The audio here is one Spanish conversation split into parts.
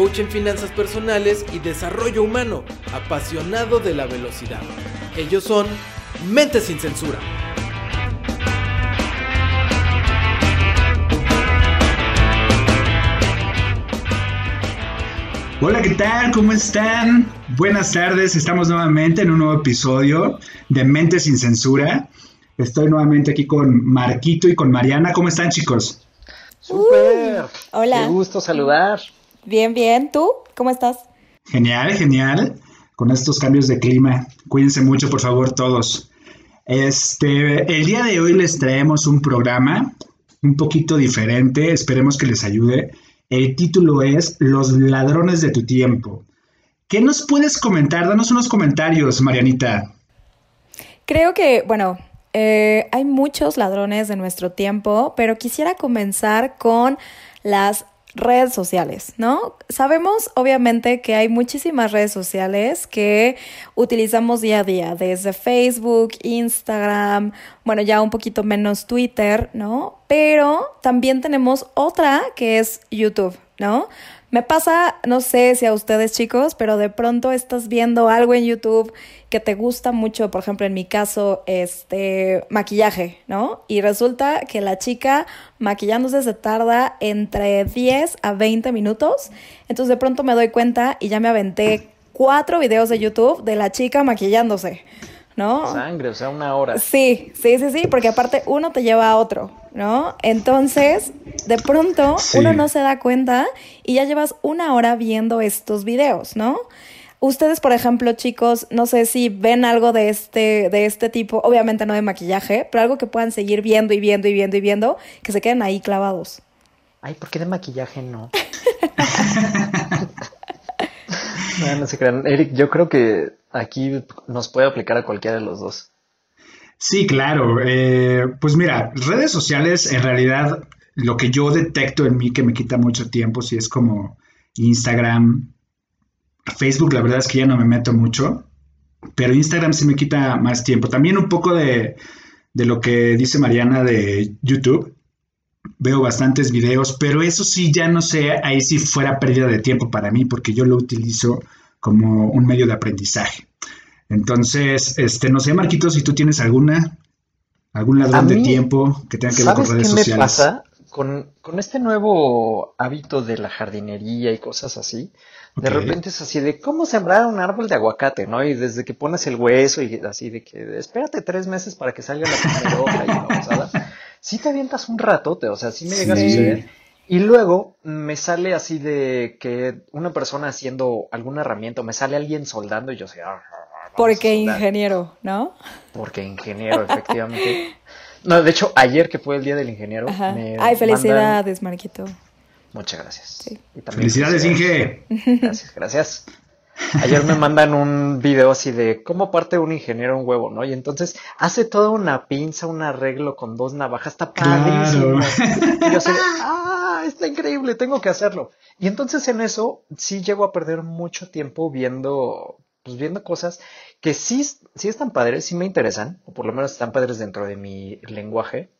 coach en finanzas personales y desarrollo humano, apasionado de la velocidad. Ellos son Mente sin Censura. Hola, ¿qué tal? ¿Cómo están? Buenas tardes, estamos nuevamente en un nuevo episodio de Mente sin Censura. Estoy nuevamente aquí con Marquito y con Mariana. ¿Cómo están, chicos? ¡Súper! Uh, hola. Qué gusto saludar. Bien, bien. ¿Tú? ¿Cómo estás? Genial, genial. Con estos cambios de clima. Cuídense mucho, por favor, todos. Este, el día de hoy les traemos un programa un poquito diferente. Esperemos que les ayude. El título es Los ladrones de tu tiempo. ¿Qué nos puedes comentar? Danos unos comentarios, Marianita. Creo que, bueno, eh, hay muchos ladrones de nuestro tiempo, pero quisiera comenzar con las redes sociales, ¿no? Sabemos obviamente que hay muchísimas redes sociales que utilizamos día a día, desde Facebook, Instagram, bueno, ya un poquito menos Twitter, ¿no? Pero también tenemos otra que es YouTube, ¿no? Me pasa, no sé si a ustedes chicos, pero de pronto estás viendo algo en YouTube que te gusta mucho, por ejemplo, en mi caso, este maquillaje, ¿no? Y resulta que la chica maquillándose se tarda entre 10 a 20 minutos. Entonces de pronto me doy cuenta y ya me aventé cuatro videos de YouTube de la chica maquillándose. ¿no? Sangre, o sea, una hora. Sí, sí, sí, sí, porque aparte uno te lleva a otro, ¿no? Entonces, de pronto sí. uno no se da cuenta y ya llevas una hora viendo estos videos, ¿no? Ustedes, por ejemplo, chicos, no sé si ven algo de este, de este tipo, obviamente no de maquillaje, pero algo que puedan seguir viendo y viendo y viendo y viendo, que se queden ahí clavados. Ay, ¿por qué de maquillaje no? no, no se crean. Eric, yo creo que aquí nos puede aplicar a cualquiera de los dos. Sí, claro. Eh, pues mira, redes sociales en realidad lo que yo detecto en mí que me quita mucho tiempo, si es como Instagram, Facebook, la verdad es que ya no me meto mucho, pero Instagram sí me quita más tiempo. También un poco de, de lo que dice Mariana de YouTube. Veo bastantes videos, pero eso sí, ya no sé, ahí sí fuera pérdida de tiempo para mí, porque yo lo utilizo como un medio de aprendizaje. Entonces, este, no sé, Marquitos, si tú tienes alguna, algún ladrón de tiempo que tenga que ver con redes qué sociales. me pasa? Con, con, este nuevo hábito de la jardinería y cosas así, de repente es así de cómo sembrar un árbol de aguacate, ¿no? Y desde que pones el hueso y así de que espérate tres meses para que salga la primera hoja y la pasada, sí te avientas un rato, te, o sea, sí me llega sí. a suceder. Y luego me sale así de que una persona haciendo alguna herramienta, me sale alguien soldando y yo sé, ah, porque ingeniero, ¿no? Porque ingeniero, efectivamente. No, de hecho, ayer que fue el día del ingeniero. Ajá. Me Ay, felicidades, mandan... Marquito. Muchas gracias. Sí. felicidades, Inge. Gracias, gracias. Ayer me mandan un video así de cómo parte un ingeniero un huevo, ¿no? Y entonces hace toda una pinza, un arreglo con dos navajas, está padrísimo. Claro. Y yo así, ah, está increíble, tengo que hacerlo. Y entonces en eso sí llego a perder mucho tiempo viendo, pues viendo cosas que sí, sí están padres, sí me interesan, o por lo menos están padres dentro de mi lenguaje,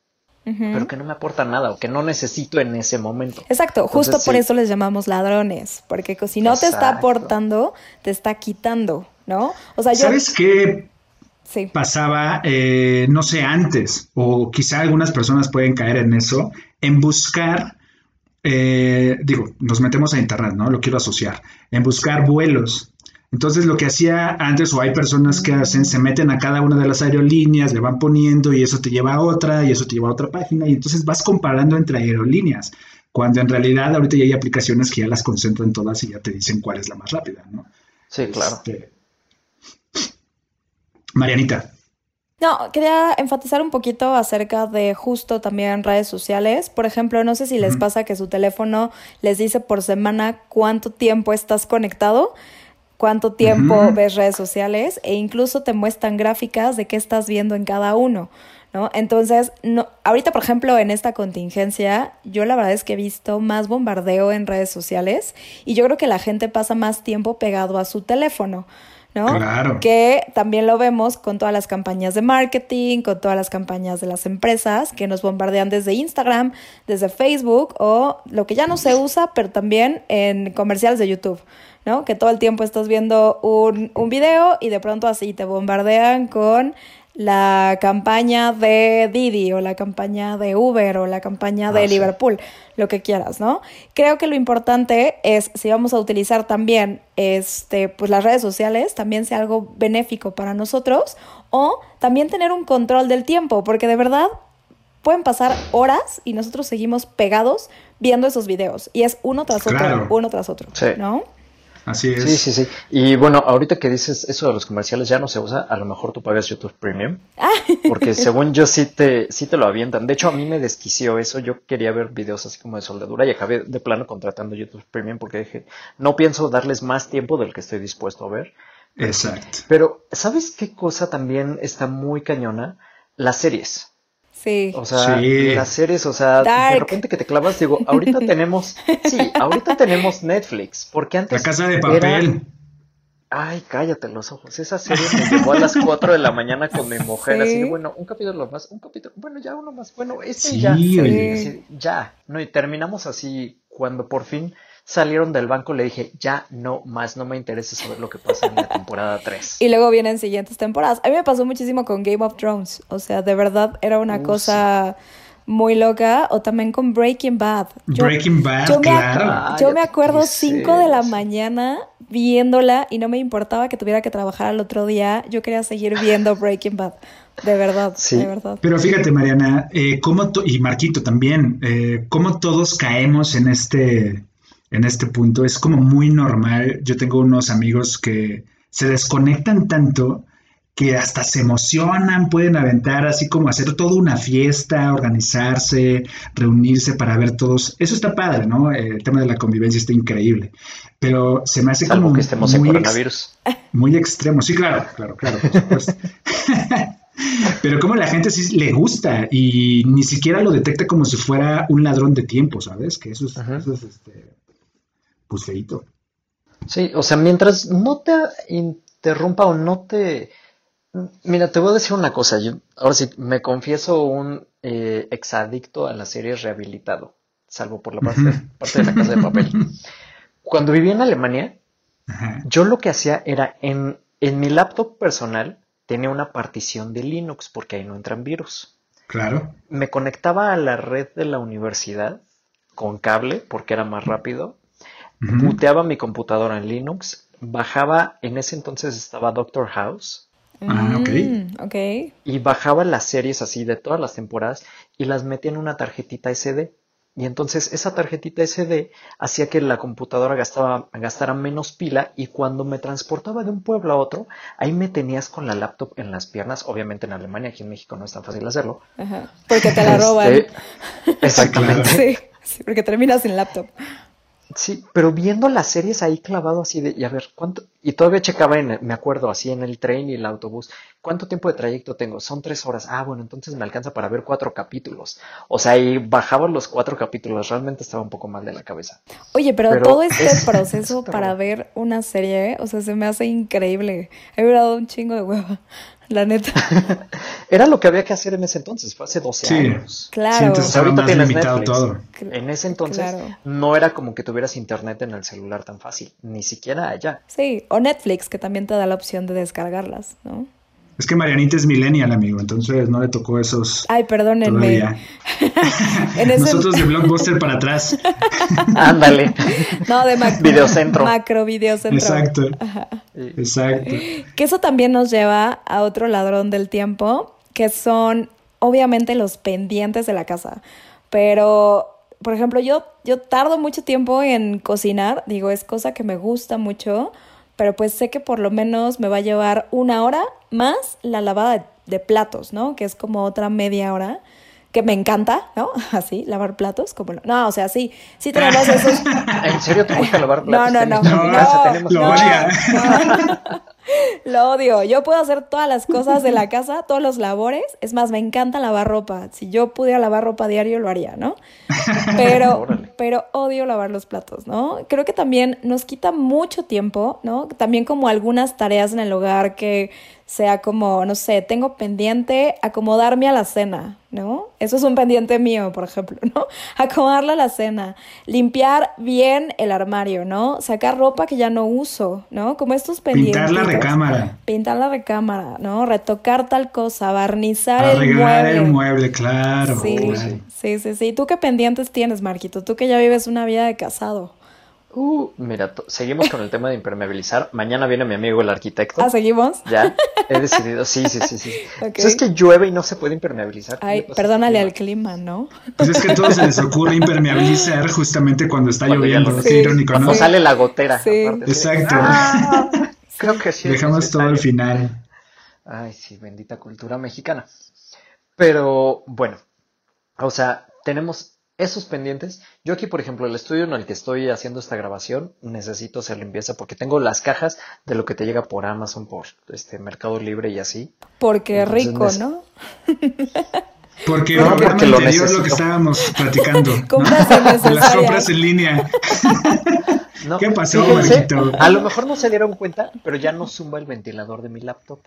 uh -huh. pero que no me aportan nada o que no necesito en ese momento. Exacto, justo por sí. eso les llamamos ladrones, porque si no Exacto. te está aportando, te está quitando, ¿no? O sea, yo... ¿Sabes qué? Sí. pasaba, eh, no sé, antes, o quizá algunas personas pueden caer en eso, en buscar, eh, digo, nos metemos a internet, ¿no? Lo quiero asociar, en buscar vuelos entonces lo que hacía antes, o hay personas que hacen, se meten a cada una de las aerolíneas, le van poniendo y eso te lleva a otra y eso te lleva a otra página y entonces vas comparando entre aerolíneas, cuando en realidad ahorita ya hay aplicaciones que ya las concentran todas y ya te dicen cuál es la más rápida, ¿no? Sí, claro. Este... Marianita. No, quería enfatizar un poquito acerca de justo también redes sociales. Por ejemplo, no sé si les pasa que su teléfono les dice por semana cuánto tiempo estás conectado cuánto tiempo ves redes sociales e incluso te muestran gráficas de qué estás viendo en cada uno. ¿No? Entonces, no, ahorita, por ejemplo, en esta contingencia, yo la verdad es que he visto más bombardeo en redes sociales y yo creo que la gente pasa más tiempo pegado a su teléfono. ¿no? Claro. Que también lo vemos con todas las campañas de marketing, con todas las campañas de las empresas que nos bombardean desde Instagram, desde Facebook o lo que ya no se usa, pero también en comerciales de YouTube. ¿No? Que todo el tiempo estás viendo un, un video y de pronto así te bombardean con la campaña de Didi o la campaña de Uber o la campaña de Ah, sí. Liverpool, lo que quieras, ¿no? Creo que lo importante es si vamos a utilizar también este pues las redes sociales, también sea algo benéfico para nosotros o también tener un control del tiempo, porque de verdad pueden pasar horas y nosotros seguimos pegados viendo esos videos y es uno tras Claro. otro, uno tras otro, Sí. ¿no? Así es. Sí, sí, sí. Y bueno, ahorita que dices eso de los comerciales ya no se usa, a lo mejor tú pagas YouTube Premium. Porque según yo sí te, sí te lo avientan. De hecho, a mí me desquició eso. Yo quería ver videos así como de soldadura y acabé de plano contratando YouTube Premium porque dije, no pienso darles más tiempo del que estoy dispuesto a ver. Exacto. Pero, ¿sabes qué cosa también está muy cañona? Las series. Sí. O sea, Sí. las series, o sea, Dark. de repente que te clavas, digo, ahorita tenemos, sí, ahorita tenemos Netflix, porque La antes casa de era- papel. Ay, cállate los ojos. Esa serie me llevó a las 4 de la mañana con mi mujer, Sí. así de, bueno, un capítulo más, un capítulo, bueno, ya uno más, bueno, este Sí, ya. oye. Así, ya, no, y terminamos así, cuando por fin salieron del banco, le dije, ya no más, no me interesa saber lo que pasa en la temporada 3. Y luego vienen siguientes temporadas. A mí me pasó muchísimo con Game of Thrones. O sea, de verdad era una Uh, cosa muy loca. O también con Breaking Bad. Yo- Breaking Bad, yo me, claro. ac- yo me acuerdo ¿qué 5 de la mañana viéndola y no me importaba que tuviera que trabajar al otro día. Yo quería seguir viendo Breaking Bad. De verdad, Sí. de verdad. Pero fíjate, Mariana, eh, cómo y Marquito también, eh, cómo todos caemos en este, en este punto. Es como muy normal. Yo tengo unos amigos que se desconectan tanto que hasta se emocionan, pueden aventar así como hacer toda una fiesta, organizarse, reunirse para ver todos. Eso está padre, ¿no? El tema de la convivencia está increíble. Pero se me hace Salvo como que estemos en muy ex- muy extremo, sí, claro, claro, claro, por supuesto. Pero como la gente sí le gusta y ni siquiera lo detecta como si fuera un ladrón de tiempo, ¿sabes? Que eso es, eso es este, pues. Sí, o sea, mientras no te interrumpa o no te... Mira, te voy a decir una cosa. Yo, ahora sí, me confieso un eh, exadicto a las series rehabilitado, salvo por la parte, parte de la casa de papel. Cuando viví en Alemania, yo lo que hacía era en, en mi laptop personal tenía una partición de Linux porque ahí no entran virus. Claro. Me conectaba a la red de la universidad con cable porque era más rápido Booteaba mi computadora en Linux, bajaba, en ese entonces estaba Doctor House, Ah, ok. Mm, ok. y bajaba las series así de todas las temporadas y las metía en una tarjetita SD. Y entonces esa tarjetita SD hacía que la computadora gastaba, gastara menos pila y cuando me transportaba de un pueblo a otro, ahí me tenías con la laptop en las piernas. Obviamente en Alemania, aquí en México no es tan fácil hacerlo. Ajá. Porque te la roban. Este, exactamente. Sí, sí, porque terminas sin laptop. Sí, pero viendo las series ahí clavado así de, y a ver, ¿cuánto? Y todavía checaba en, me acuerdo, así en el tren y el autobús, ¿cuánto tiempo de trayecto tengo? Son tres horas. Ah, bueno, entonces me alcanza para ver cuatro capítulos. O sea, y bajaba los cuatro capítulos, realmente estaba un poco mal de la cabeza. Oye, pero, Pero todo este es- proceso es para ver una serie, o sea, se me hace increíble. He dado un chingo de hueva, la neta. Era lo que había que hacer en ese entonces, fue hace 12 Sí. años. Claro. Sí, Ahorita tienes limitado Netflix. todo. En ese entonces Claro. no era como que tuvieras internet en el celular tan fácil, ni siquiera allá. Sí, o Netflix, que también te da la opción de descargarlas, ¿no? Es que Marianita es millennial, amigo, entonces no le tocó esos Ay, perdónenme. todavía. En ese... Nosotros de Blockbuster para atrás. Ándale. No, de mac- Videocentro. macro videocentro. Exacto. Exacto. Que eso también nos lleva a otro ladrón del tiempo, que son obviamente los pendientes de la casa. Pero, por ejemplo, yo, yo tardo mucho tiempo en cocinar, digo, es cosa que me gusta mucho, pero pues sé que por lo menos me va a llevar una hora más la lavada de, platos, ¿no? Que es como otra media hora. que me encanta, ¿no? Así, lavar platos, como no, no o sea, sí, sí tenemos esos. ¿En serio te gusta lavar platos? No, no, no, no, no, lo no, Lo odio. Yo puedo hacer todas las cosas de la casa, todos los labores. Es más, me encanta lavar ropa. Si yo pudiera lavar ropa diario, lo haría, ¿no? Pero, pero odio lavar los platos, ¿no? Creo que también nos quita mucho tiempo, ¿no? También como algunas tareas en el hogar que sea como, no sé, tengo pendiente acomodarme a la cena, ¿no? Eso es un pendiente mío, por ejemplo, ¿no? Acomodarla a la cena, limpiar bien el armario, ¿no? Sacar ropa que ya no uso, ¿no? Como estos pendientes. Pintar la recámara. Pintar la recámara, ¿no? Retocar tal cosa, barnizar el mueble. el mueble, claro. Sí, sí, sí, sí. ¿Tú qué pendientes tienes, Marquito? Tú que ya vives una vida de casado. Uh, mira, seguimos con el tema de impermeabilizar. Mañana viene mi amigo el arquitecto. Ah, ¿seguimos? Ya, he decidido, sí, sí, sí, sí. Es que llueve y no se puede impermeabilizar. Ay, perdónale al clima, ¿no? Pues es que a todos se les ocurre impermeabilizar justamente cuando está lloviendo, qué irónico, ¿no? Cuando sale la gotera. Sí. Exacto. Ah, creo que sí. Dejamos todo al final. Ay, sí, bendita cultura mexicana. Pero, bueno, o sea, tenemos esos pendientes. Yo aquí, por ejemplo, el estudio en el que estoy haciendo esta grabación, necesito hacer limpieza porque tengo las cajas de lo que te llega por Amazon, por este Mercado Libre y así. Porque rico, ¿no? Porque no, porque lo, anterior, lo que estábamos platicando. Compras ¿no? Las compras en línea. ¿Qué pasó, Marquito? A lo mejor no se dieron cuenta, pero ya no zumba el ventilador de mi laptop.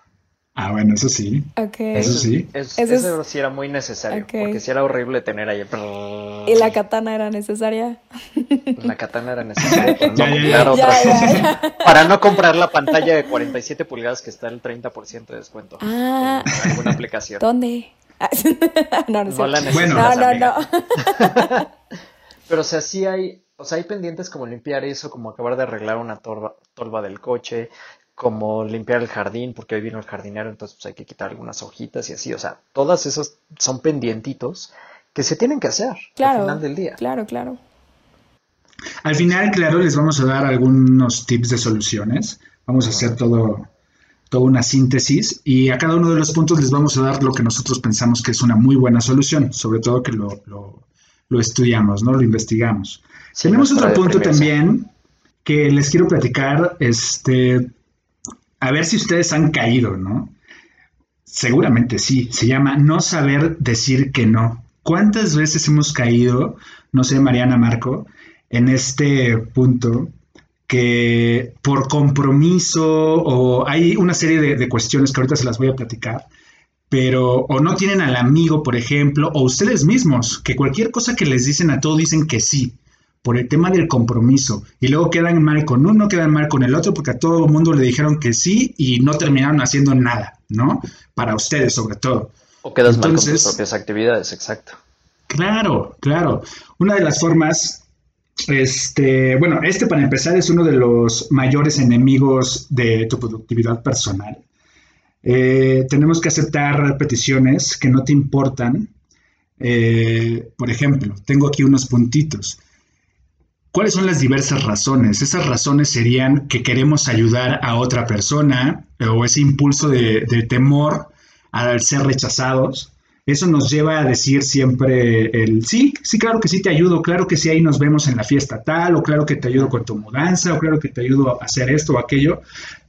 Ah, bueno, eso sí. Eso sí. eso, sí era muy necesario. Porque sí era horrible tener ahí. ¿Y la katana era necesaria? La katana era necesaria para no, comprar, para no comprar la pantalla de 47 pulgadas que está el 30% de descuento ah, en alguna aplicación. ¿Dónde? no, no, no la bueno. no, no, no. Pero o sea, sí hay, o sea, hay pendientes como limpiar eso, como acabar de arreglar una torba, tolva del coche, como limpiar el jardín, porque hoy vino el jardinero, entonces pues hay que quitar algunas hojitas y así, o sea, todas esas son pendientitos que se tienen que hacer claro, al final del día. Claro, claro. Al final, claro, les vamos a dar algunos tips de soluciones. Vamos a hacer todo, toda una síntesis y a cada uno de los puntos les vamos a dar lo que nosotros pensamos que es una muy buena solución, sobre todo que lo, lo, estudiamos, ¿no? Lo investigamos. Tenemos otro punto también que les quiero platicar, este, a ver si ustedes han caído, ¿no? Seguramente sí, se llama no saber decir que no. ¿Cuántas veces hemos caído, no sé, Mariana Marco, en este punto que por compromiso o hay una serie de, cuestiones que ahorita se las voy a platicar, pero o no tienen al amigo, por ejemplo, o ustedes mismos, que cualquier cosa que les dicen a todo dicen que sí por el tema del compromiso y luego quedan mal con uno, quedan mal con el otro porque a todo el mundo le dijeron que sí y no terminaron haciendo nada, ¿no? Para ustedes sobre todo. O quedas mal con tus propias actividades, exacto. Claro, claro. Una de las formas, este, bueno, este para empezar es uno de los mayores enemigos de tu productividad personal. Eh, tenemos que aceptar peticiones que no te importan. Eh, por ejemplo, tengo aquí unos puntitos. ¿Cuáles son las diversas razones? Esas razones serían que queremos ayudar a otra persona o ese impulso de, temor al ser rechazados. Eso nos lleva a decir siempre el sí, sí, claro que sí te ayudo, claro que sí ahí nos vemos en la fiesta tal, o claro que te ayudo con tu mudanza, o claro que te ayudo a hacer esto o aquello.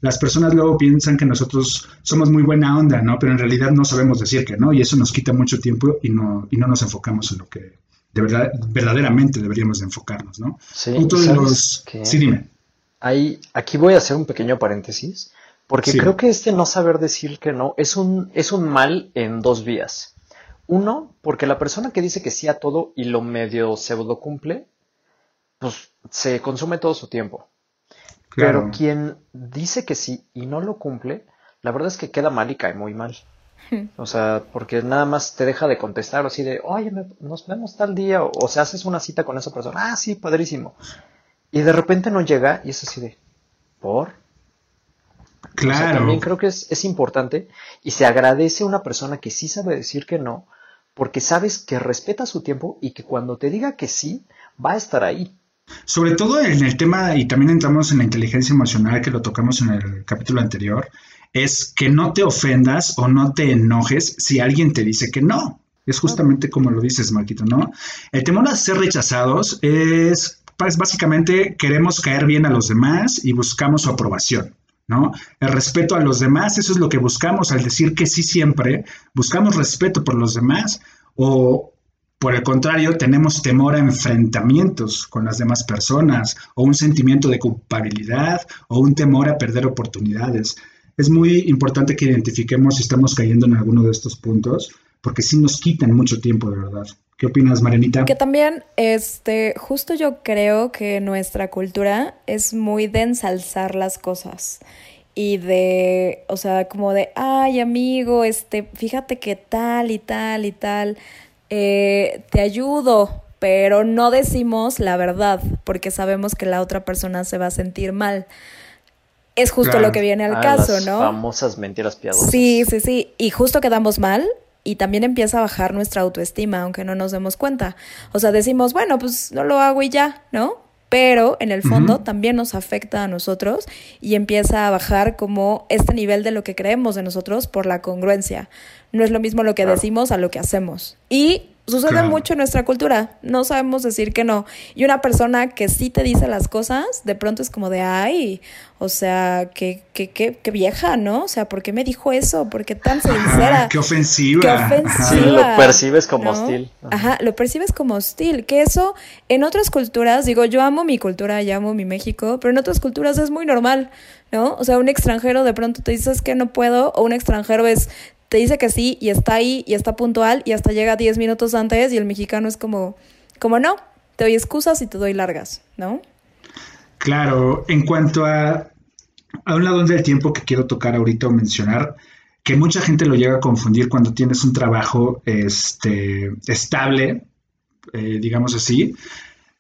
Las personas luego piensan que nosotros somos muy buena onda, ¿no? Pero en realidad no sabemos decir que no, y eso nos quita mucho tiempo y no, y no nos enfocamos en lo que, de verdad, verdaderamente deberíamos de enfocarnos, ¿no? Sí, sí dime. Ahí, aquí voy a hacer un pequeño paréntesis, porque creo que este no saber decir que no es un, es un mal en dos vías. Uno, porque la persona que dice que sí a todo y lo medio pseudo cumple, pues se consume todo su tiempo. Pero quien dice que sí y no lo cumple, la verdad es que queda mal y cae muy mal. O sea, porque nada más te deja de contestar así de, oye, nos vemos tal día, o, se haces una cita con esa persona, ah, sí, padrísimo. Y de repente no llega y es así de, ¿por? Claro. también creo que es, es importante y se agradece a una persona que sí sabe decir que no, porque sabes que respeta su tiempo y que cuando te diga que sí, va a estar ahí. Sobre todo en el tema, y también entramos en la inteligencia emocional que lo tocamos en el capítulo anterior, es que no te ofendas o no te enojes si alguien te dice que no. Es justamente como lo dices, Marquito, ¿no? El temor a ser rechazados es, pues, básicamente, queremos caer bien a los demás y buscamos su aprobación. ¿No? El respeto a los demás, eso es lo que buscamos al decir que sí siempre, buscamos respeto por los demás o por el contrario, tenemos temor a enfrentamientos con las demás personas o un sentimiento de culpabilidad o un temor a perder oportunidades. Es muy importante que identifiquemos si estamos cayendo en alguno de estos puntos porque sí nos quitan mucho tiempo, de verdad. ¿Qué opinas, Marenita? Que también, este, justo yo creo que nuestra cultura es muy de ensalzar las cosas y de, o sea, como de, ay, amigo, este, fíjate que tal y tal y tal. Eh, te ayudo, pero no decimos la verdad porque sabemos que la otra persona se va a sentir mal. Es justo lo que viene al ah, caso, ¿no? Famosas mentiras piadosas. Sí, sí, sí. Y justo quedamos mal y también empieza a bajar nuestra autoestima, aunque no nos demos cuenta. O sea, decimos, bueno, pues no lo hago y ya, ¿no? Pero en el fondo también nos afecta a nosotros y empieza a bajar como este nivel de lo que creemos de nosotros por la congruencia no es lo mismo lo que decimos a lo que hacemos. Y sucede mucho en nuestra cultura, no sabemos decir que no. Y una persona que sí te dice las cosas, de pronto es como de, ay, o sea, qué, qué, qué, qué vieja, ¿no? O sea, ¿por qué me dijo eso? ¿Por qué tan sincera? qué ofensiva. Qué ofensiva. Sí, lo percibes como hostil. Ajá, lo percibes como hostil. Que eso, en otras culturas, digo, yo amo mi cultura, y amo mi México, pero en otras culturas es muy normal. ¿no? O sea, un extranjero de pronto te dices que no puedo, o un extranjero es te dice que sí y está ahí y está puntual y hasta llega 10 minutos antes y el mexicano es como, como no, te doy excusas y te doy largas, ¿no? Claro, en cuanto a, a un lado del tiempo que quiero tocar ahorita o mencionar, que mucha gente lo llega a confundir cuando tienes un trabajo este, estable, eh, digamos así,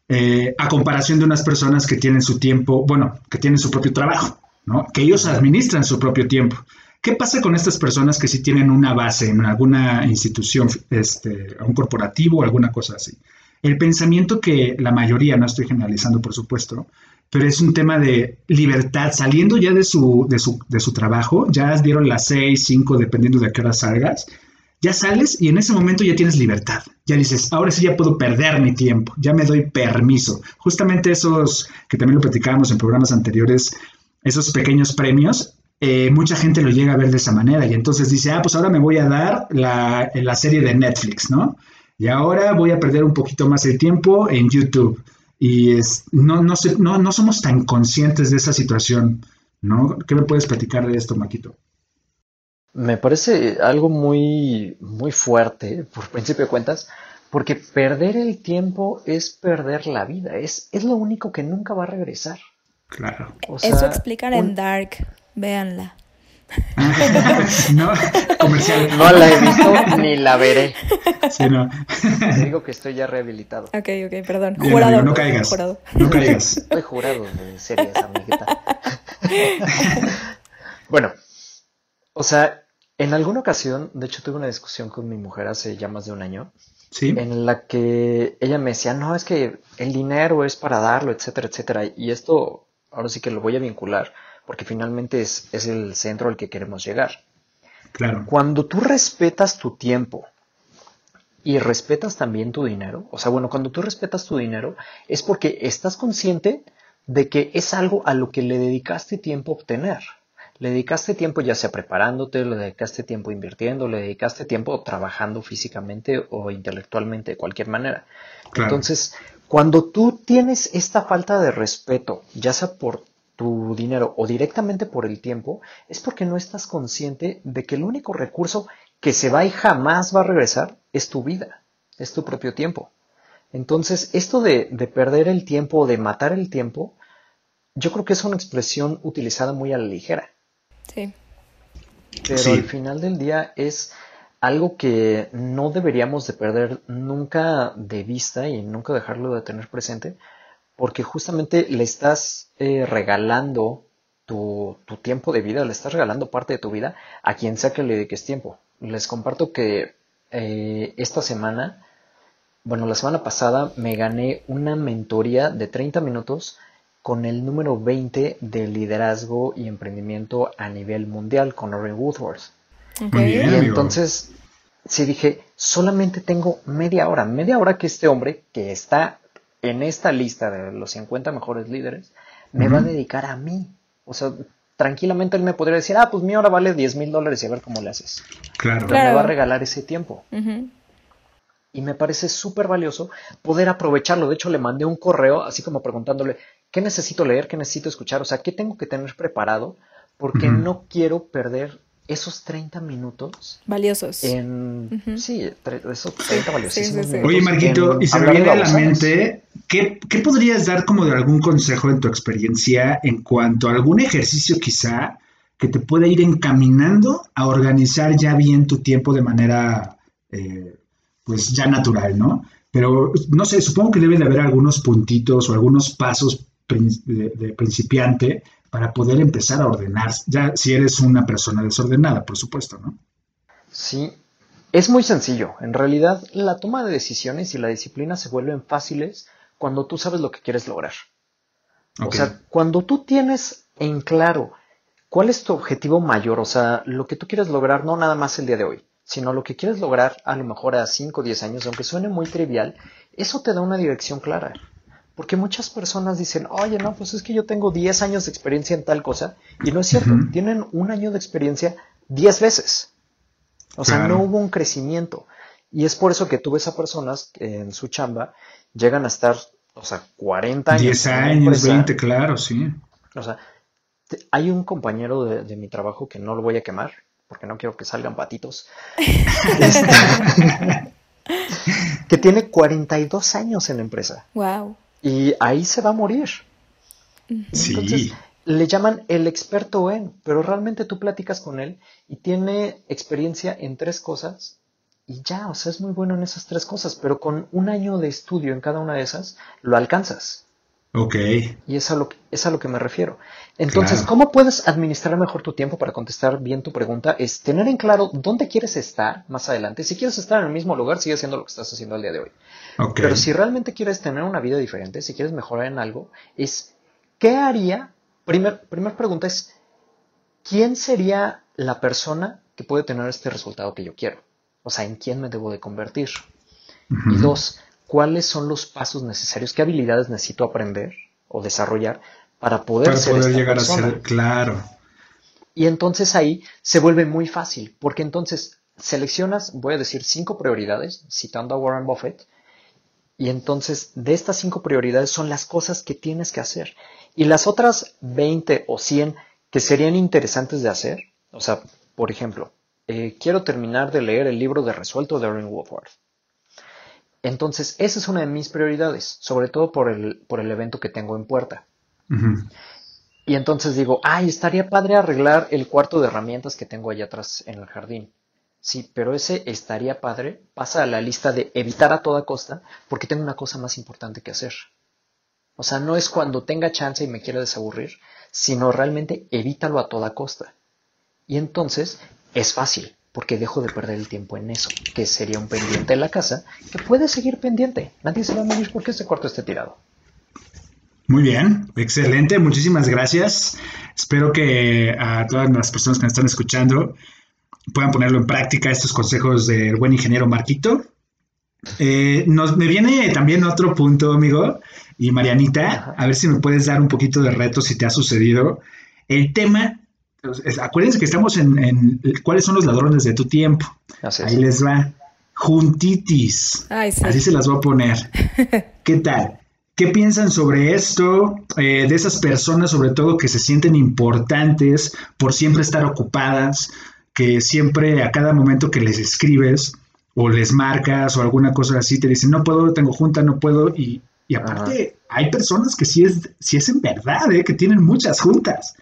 eh, a comparación de unas personas que tienen su tiempo, bueno, que tienen su propio trabajo, ¿no? Que ellos administran su propio tiempo. ¿Qué pasa con estas personas que sí tienen una base en alguna institución, este, un corporativo o alguna cosa así? El pensamiento que la mayoría, no estoy generalizando por supuesto, pero es un tema de libertad, saliendo ya de su, de su, de su trabajo, ya dieron las seis, cinco, dependiendo de a qué hora salgas, ya sales y en ese momento ya tienes libertad. Ya dices, ahora sí ya puedo perder mi tiempo, ya me doy permiso. Justamente esos que también lo platicábamos en programas anteriores, esos pequeños premios, eh, mucha gente lo llega a ver de esa manera y entonces dice, ah, pues ahora me voy a dar la, la serie de Netflix, ¿no? Y ahora voy a perder un poquito más el tiempo en YouTube. Y es, no, no, no, no somos tan conscientes de esa situación, ¿no? ¿Qué me puedes platicar de esto, Maquito? Me parece algo muy, muy fuerte, por principio de cuentas, porque perder el tiempo es perder la vida, es, es lo único que nunca va a regresar. Claro. Eso explican en Dark. Véanla. no, comercial. No la he visto ni la veré. Sí, no. Te digo que estoy ya rehabilitado. Ok, ok, perdón. jurado. no caigas. No caigas. Estoy jurado de series, amiguita. bueno, o sea, en alguna ocasión, de hecho tuve una discusión con mi mujer hace ya más de un año. ¿Sí? En la que ella me decía, no, es que el dinero es para darlo, etcétera, etcétera. Y esto, ahora sí que lo voy a vincular porque finalmente es, el centro al que queremos llegar. Claro. Cuando tú respetas tu tiempo y respetas también tu dinero, o sea, bueno, cuando tú respetas tu dinero es porque estás consciente de que es algo a lo que le dedicaste tiempo a obtener. Le dedicaste tiempo ya sea preparándote, le dedicaste tiempo invirtiendo, le dedicaste tiempo trabajando físicamente o intelectualmente de cualquier manera. Entonces, cuando tú tienes esta falta de respeto, ya sea por tu dinero o directamente por el tiempo, es porque no estás consciente de que el único recurso que se va y jamás va a regresar es tu vida, es tu propio tiempo. Entonces, esto de, perder el tiempo o de matar el tiempo, yo creo que es una expresión utilizada muy a la ligera. Sí. Pero al final del día es algo que no deberíamos de perder nunca de vista y nunca dejarlo de tener presente, porque justamente le estás eh, regalando tu, tiempo de vida, le estás regalando parte de tu vida a quien sea que le dediques tiempo. Les comparto que eh, esta semana, bueno, la semana pasada me gané una mentoría de 30 minutos con el número 20 de liderazgo y emprendimiento a nivel mundial con Lauren Woodworth. y entonces sí dije, solamente tengo media hora, media hora que este hombre que está en esta lista de los 50 mejores líderes me va a dedicar a mí. O sea, tranquilamente él me podría decir, ah, pues mi hora vale 10 mil dólares y a ver cómo le haces. Claro. Pero me va a regalar ese tiempo. Y me parece súper valioso poder aprovecharlo. De hecho, le mandé un correo así como preguntándole, ¿qué necesito leer? ¿Qué necesito escuchar? O sea, ¿qué tengo que tener preparado? Porque no quiero perder esos 30 minutos. Valiosos. En, Sí, esos 30 valiosísimos Oye, Marquito, y se me viene a la mente, ¿qué, ¿qué, podrías dar como de algún consejo en tu experiencia en cuanto a algún ejercicio quizá que te pueda ir encaminando a organizar ya bien tu tiempo de manera, eh, pues ya natural, ¿no? Pero no sé, supongo que debe de haber algunos puntitos o algunos pasos de principiante para poder empezar a ordenar, ya si eres una persona desordenada, por supuesto, ¿no? Sí, es muy sencillo. En realidad, la toma de decisiones y la disciplina se vuelven fáciles cuando tú sabes lo que quieres lograr. O sea, cuando tú tienes en claro cuál es tu objetivo mayor, o sea, lo que tú quieres lograr no nada más el día de hoy, sino lo que quieres lograr a lo mejor a 5 o 10 años, aunque suene muy trivial, eso te da una dirección clara. Porque muchas personas dicen, oye, no, pues es que yo tengo 10 años de experiencia en tal cosa. Y no es cierto, tienen un año de experiencia 10 veces. O sea, no hubo un crecimiento. Y es por eso que tú ves a personas que en su chamba llegan a estar, o sea, 40 años. 10 años, 20, claro, sí. O sea, hay un compañero de, mi trabajo que no lo voy a quemar, porque no quiero que salgan patitos. Este, que tiene 42 años en la empresa. Wow y ahí se va a morir. Entonces, le llaman el experto en, pero realmente tú platicas con él y tiene experiencia en tres cosas y ya, o sea, es muy bueno en esas tres cosas, pero con un año de estudio en cada una de esas, lo alcanzas. Ok. Y es a lo es a lo que me refiero. Entonces, ¿cómo puedes administrar mejor tu tiempo para contestar bien tu pregunta? Es tener en claro dónde quieres estar más adelante. Si quieres estar en el mismo lugar, sigue haciendo lo que estás haciendo al día de hoy. Pero si realmente quieres tener una vida diferente, si quieres mejorar en algo, es ¿qué haría? Primer, primer pregunta es, ¿quién sería la persona que puede tener este resultado que yo quiero? O sea, ¿en quién me debo de convertir? Y dos, cuáles son los pasos necesarios, qué habilidades necesito aprender o desarrollar para poder, para poder llegar a ser claro. Y entonces ahí se vuelve muy fácil, porque entonces seleccionas, voy a decir, cinco prioridades, citando a Warren Buffett, y entonces de estas cinco prioridades son las cosas que tienes que hacer. Y las otras 20 o 100 que serían interesantes de hacer, o sea, por ejemplo, eh, quiero terminar de leer el libro de Resuelto de Erin Woodward. Entonces, esa es una de mis prioridades, sobre todo por el, por el evento que tengo en puerta. Y entonces digo, ay, estaría padre arreglar el cuarto de herramientas que tengo allá atrás en el jardín. Sí, pero ese estaría padre pasa a la lista de evitar a toda costa porque tengo una cosa más importante que hacer. O sea, no es cuando tenga chance y me quiera desaburrir, sino realmente evítalo a toda costa. Y entonces es fácil porque dejo de perder el tiempo en eso, que sería un pendiente en la casa, que puede seguir pendiente. Nadie se va a morir porque este cuarto esté tirado. Muy bien, excelente, muchísimas gracias. Espero que a todas las personas que me están escuchando puedan ponerlo en práctica estos consejos del buen ingeniero Marquito. Eh, nos, me viene también otro punto, amigo, y Marianita, a ver si me puedes dar un poquito de reto si te ha sucedido. El tema acuérdense que estamos en, cuáles son los ladrones de tu tiempo. Ahí les va. Juntitis. Así se las voy a poner. ¿Qué tal? ¿Qué piensan sobre esto? Eh, de esas personas, sobre todo, que se sienten importantes por siempre estar ocupadas, que siempre a cada momento que les escribes o les marcas o alguna cosa así, te dicen, no puedo, tengo junta, no puedo. Y, aparte, hay personas que sí es, sí es en verdad, eh, que tienen muchas juntas.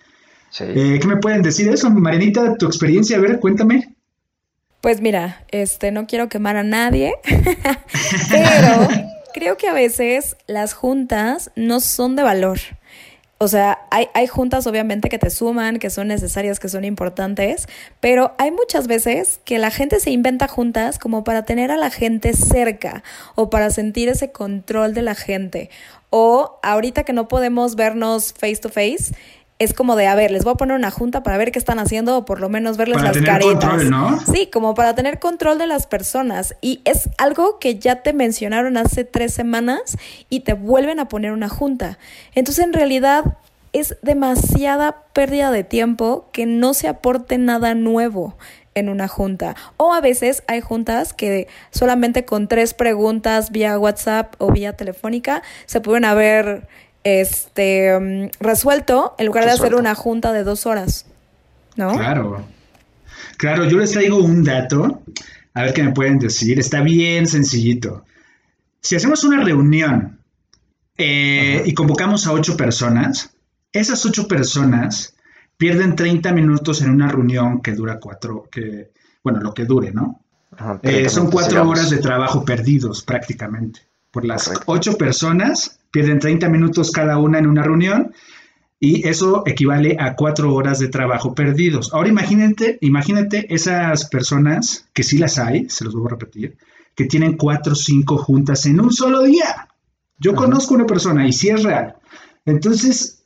Eh, ¿Qué me pueden decir eso, Marianita? Tu experiencia, a ver, cuéntame. Pues mira, este, no quiero quemar a nadie, pero creo que a veces las juntas no son de valor. O sea, hay, hay, juntas obviamente que te suman, que son necesarias, que son importantes, pero hay muchas veces que la gente se inventa juntas como para tener a la gente cerca o para sentir ese control de la gente. O ahorita que no podemos vernos face to face, es como de, a ver, les voy a poner una junta para ver qué están haciendo o por lo menos verles para las tener caritas. Control, ¿no? Sí, como para tener control de las personas. Y es algo que ya te mencionaron hace tres semanas y te vuelven a poner una junta. Entonces, en realidad, es demasiada pérdida de tiempo que no se aporte nada nuevo en una junta. O a veces hay juntas que solamente con tres preguntas vía WhatsApp o vía telefónica se pueden haber este mm, resuelto en lugar de hacer una junta de dos horas. ¿No? Claro. Claro, yo les traigo un dato. A ver qué me pueden decir. Está bien sencillito. Si hacemos una reunión eh, y convocamos a ocho personas, esas ocho personas pierden 30 minutos en una reunión que dura cuatro, que, bueno, lo que dure, ¿no? Eh, son cuatro horas de trabajo perdidos prácticamente. Por las ocho personas pierden 30 minutos cada una en una reunión y eso equivale a cuatro horas de trabajo perdidos. Ahora imagínate, imagínate esas personas, que sí las hay, se los voy a repetir, que tienen cuatro o cinco juntas en un solo día. Yo conozco una persona y sí es real. Entonces,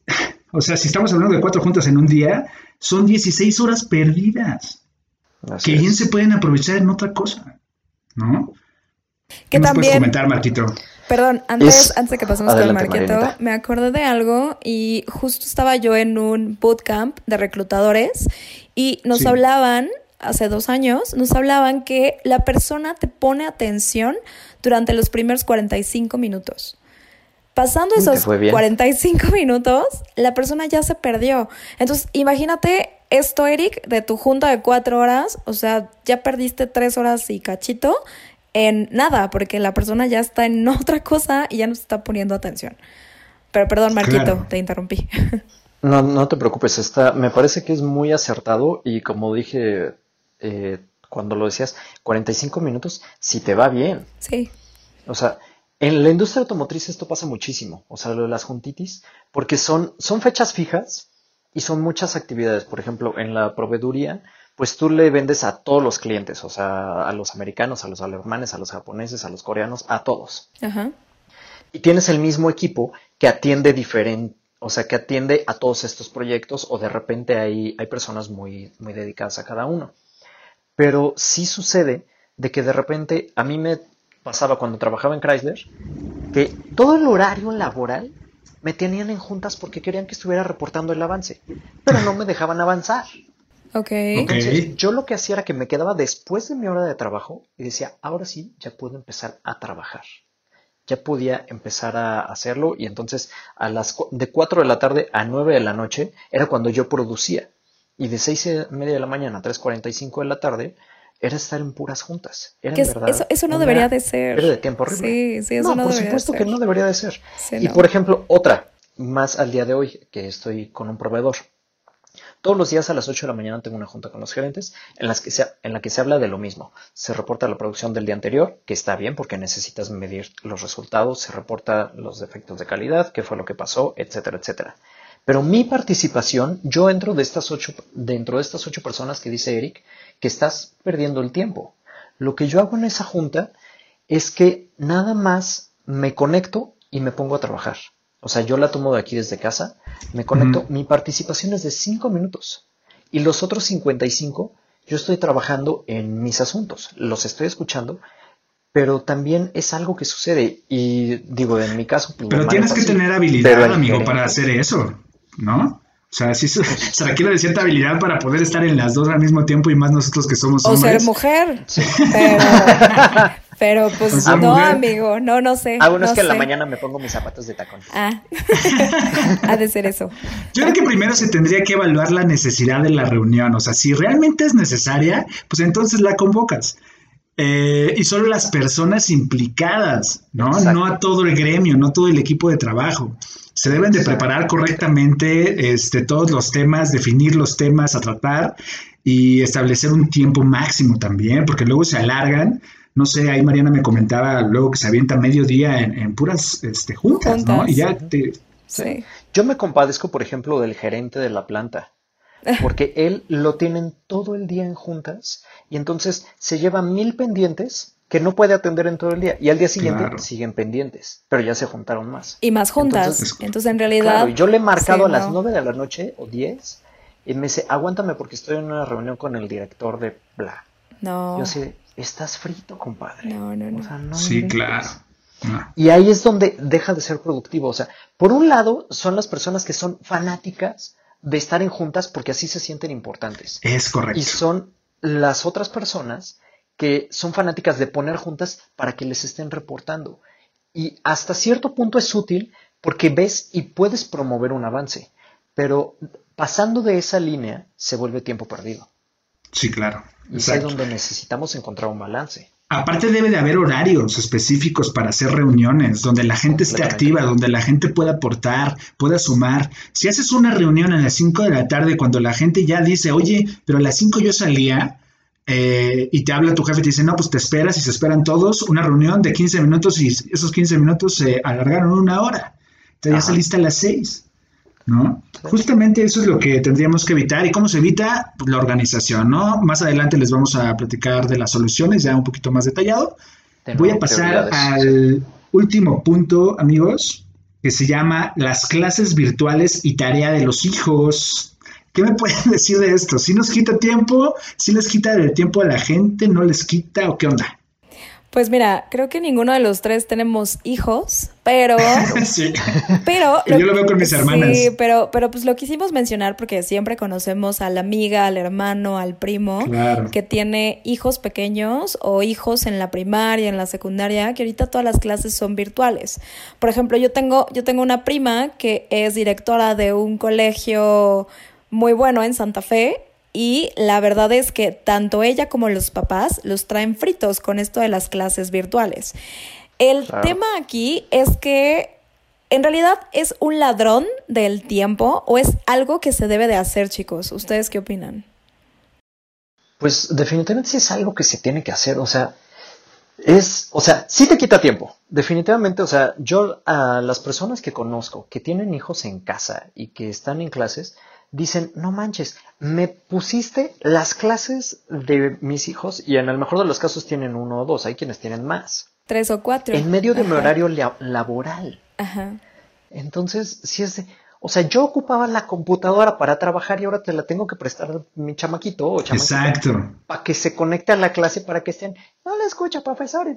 o sea, si estamos hablando de cuatro juntas en un día, son 16 horas perdidas. que bien se pueden aprovechar en otra cosa, ¿no? Que también, puedes comentar, Marquito? Perdón, antes, antes de que pasemos con el me acordé de algo y justo estaba yo en un bootcamp de reclutadores y nos hablaban, hace dos años, nos hablaban que la persona te pone atención durante los primeros 45 minutos. Pasando esos 45 minutos, la persona ya se perdió. Entonces, imagínate esto, Eric, de tu junta de cuatro horas, o sea, ya perdiste tres horas y cachito en nada, porque la persona ya está en otra cosa y ya no se está poniendo atención. Pero perdón, Marquito, te interrumpí. No, no te preocupes, está, me parece que es muy acertado y como dije eh, cuando lo decías, 45 minutos, si te va bien. Sí. O sea, en la industria automotriz esto pasa muchísimo, o sea, lo de las juntitis, porque son, son fechas fijas y son muchas actividades. Por ejemplo, en la proveeduría, pues tú le vendes a todos los clientes, o sea, a los americanos, a los alemanes, a los japoneses, a los coreanos, a todos. Ajá. Y tienes el mismo equipo que atiende diferente, o sea, que atiende a todos estos proyectos o de repente hay, hay personas muy, muy dedicadas a cada uno. Pero sí sucede de que de repente a mí me pasaba cuando trabajaba en Chrysler, que todo el horario laboral me tenían en juntas porque querían que estuviera reportando el avance, pero no me dejaban avanzar. Ok. Entonces, yo lo que hacía era que me quedaba después de mi hora de trabajo y decía, ahora sí, ya puedo empezar a trabajar. Ya podía empezar a hacerlo y entonces a las de 4 de la tarde a 9 de la noche era cuando yo producía. Y de 6 y media de la mañana a 3.45 de la tarde era estar en puras juntas. Era en verdad eso, eso no debería de ser. Era de tiempo horrible. Sí, sí, eso no, por supuesto que no debería de ser. y por ejemplo, otra, más al día de hoy, que estoy con un proveedor. Todos los días a las 8 de la mañana tengo una junta con los gerentes en, las que en la que se habla de lo mismo. Se reporta la producción del día anterior, que está bien porque necesitas medir los resultados, se reporta los defectos de calidad, qué fue lo que pasó, etcétera, etcétera. Pero mi participación, yo entro de estas ocho, dentro de estas ocho personas que dice Eric, que estás perdiendo el tiempo. Lo que yo hago en esa junta es que nada más me conecto y me pongo a trabajar. O sea, yo la tomo de aquí desde casa, me conecto, mi participación es de 5 minutos y los otros 55 yo estoy trabajando en mis asuntos, los estoy escuchando, pero también es algo que sucede y digo, en mi caso... Pues, pero tienes que tener habilidad, amigo, para hacer eso, ¿no? O sea, sí se requiere de cierta habilidad para poder estar en las dos al mismo tiempo y más nosotros que somos hombres. O ser mujer. Pero, pues no, amigo, no, no sé. Ah, bueno, es que en la mañana me pongo mis zapatos de tacón. Ah, ha de ser eso. Yo creo que primero se tendría que evaluar la necesidad de la reunión. O sea, si realmente es necesaria, pues entonces la convocas. Eh, y solo las personas implicadas, ¿no? No a todo el gremio, no todo el equipo de trabajo. Se deben de preparar correctamente este, todos los temas, definir los temas a tratar y establecer un tiempo máximo también, porque luego se alargan. No sé, ahí Mariana me comentaba luego que se avienta medio día en, puras este, juntas, ¿no? Y ya te... Sí. Yo me compadezco, por ejemplo, del gerente de la planta porque él lo tienen todo el día en juntas y entonces se lleva mil pendientes que no puede atender en todo el día. Y al día siguiente siguen pendientes, pero ya se juntaron más. Y más juntas. Entonces, en realidad. yo le he marcado a las nueve de la noche o 10 y me dice, aguántame porque estoy en una reunión con el director de bla. No. Yo sé, estás frito, compadre. No, no, no. sí, claro. Y ahí es donde deja de ser productivo. O sea, por un lado son las personas que son fanáticas de estar en juntas porque así se sienten importantes. Es correcto. Y son las otras personas que son fanáticas de poner juntas para que les estén reportando. Y hasta cierto punto es útil porque ves y puedes promover un avance, pero pasando de esa línea se vuelve tiempo perdido. Sí, claro. Y es donde necesitamos encontrar un balance. Aparte debe de haber horarios específicos para hacer reuniones, donde la gente esté activa, donde la gente pueda aportar, pueda sumar. Si haces una reunión a las 5 de la tarde cuando la gente ya dice, oye, pero a las 5 yo salía, eh, y te habla tu jefe y te dice, no, pues te esperas y se esperan todos, una reunión de 15 minutos y esos 15 minutos se alargaron una hora. Entonces ya saliste a las 6, ¿no? Justamente eso es lo que tendríamos que evitar. ¿Y cómo se evita? Pues la organización, ¿no? Más adelante les vamos a platicar de las soluciones ya un poquito más detallado. Voy a pasar al último punto, amigos, que se llama las clases virtuales y tarea de los hijos. ¿Qué me pueden decir de esto? ¿Si nos quita tiempo? ¿Si les quita el tiempo a la gente? ¿No les quita? ¿O qué onda? Pues mira, creo que ninguno de los tres tenemos hijos, pero... sí. Pero... yo lo veo con mis hermanas. Sí, pero, pero pues lo quisimos mencionar porque siempre conocemos a la amiga, al hermano, al primo, que tiene hijos pequeños o hijos en la primaria, en la secundaria, que ahorita todas las clases son virtuales. Por ejemplo, yo tengo, yo tengo una prima que es directora de un colegio muy bueno en Santa Fe y la verdad es que tanto ella como los papás los traen fritos con esto de las clases virtuales. El tema aquí es que en realidad es un ladrón del tiempo o es algo que se debe de hacer, chicos. ¿Ustedes qué opinan? Pues definitivamente sí es algo que se tiene que hacer, o sea, es, o sea, sí te quita tiempo. Definitivamente, o sea, yo a las personas que conozco que tienen hijos en casa y que están en clases, dicen, no manches, me pusiste las clases de mis hijos y en el mejor de los casos tienen uno o dos, hay quienes tienen más. Tres o cuatro. En medio de mi horario laboral. Ajá. Entonces, si es de, o sea, yo ocupaba la computadora para trabajar y ahora te la tengo que prestar a mi chamaquito o Exacto. Para que se conecte a la clase para que estén, no le escucha, profesor.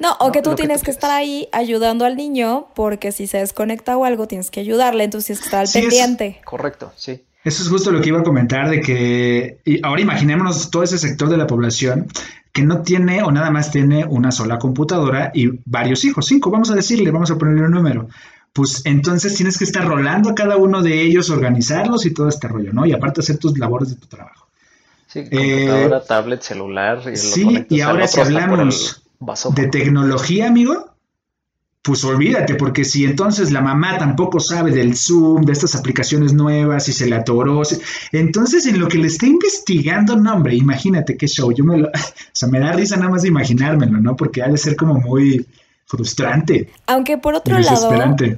No, o que tú tienes que, estar ahí ayudando al niño porque si se desconecta o algo tienes que ayudarle, entonces tienes que estar al pendiente. correcto, sí. Eso es justo lo que iba a comentar de que y ahora imaginémonos todo ese sector de la población que no tiene o nada más tiene una sola computadora y varios hijos, cinco, vamos a decirle, vamos a ponerle un número. Pues entonces tienes que estar rolando a cada uno de ellos, organizarlos y todo este rollo, ¿no? Y aparte hacer tus labores de tu trabajo. Sí, computadora, eh, tablet, celular. Y sí, y ahora si hablamos de tecnología, amigo, pues olvídate, porque si entonces la mamá tampoco sabe del Zoom, de estas aplicaciones nuevas, y se le atoró, entonces en lo que le está investigando, no, hombre, imagínate qué show, yo me lo, o sea, me da risa nada más de imaginármelo, ¿no? Porque ha de ser como muy frustrante. Aunque por otro lado,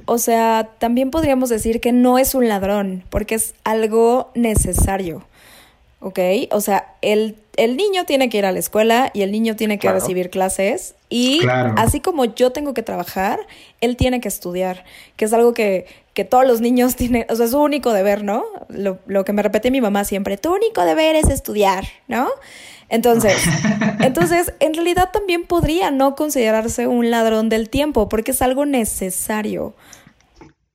o sea, también podríamos decir que no es un ladrón, porque es algo necesario. ¿Ok? O sea, el, el, niño tiene que ir a la escuela y el niño tiene que recibir clases y así como yo tengo que trabajar, él tiene que estudiar, que es algo que, que todos los niños tienen, o sea, es su único deber, ¿no? Lo, lo que me repetí mi mamá siempre, tu único deber es estudiar, ¿no? Entonces, entonces, en realidad también podría no considerarse un ladrón del tiempo, porque es algo necesario.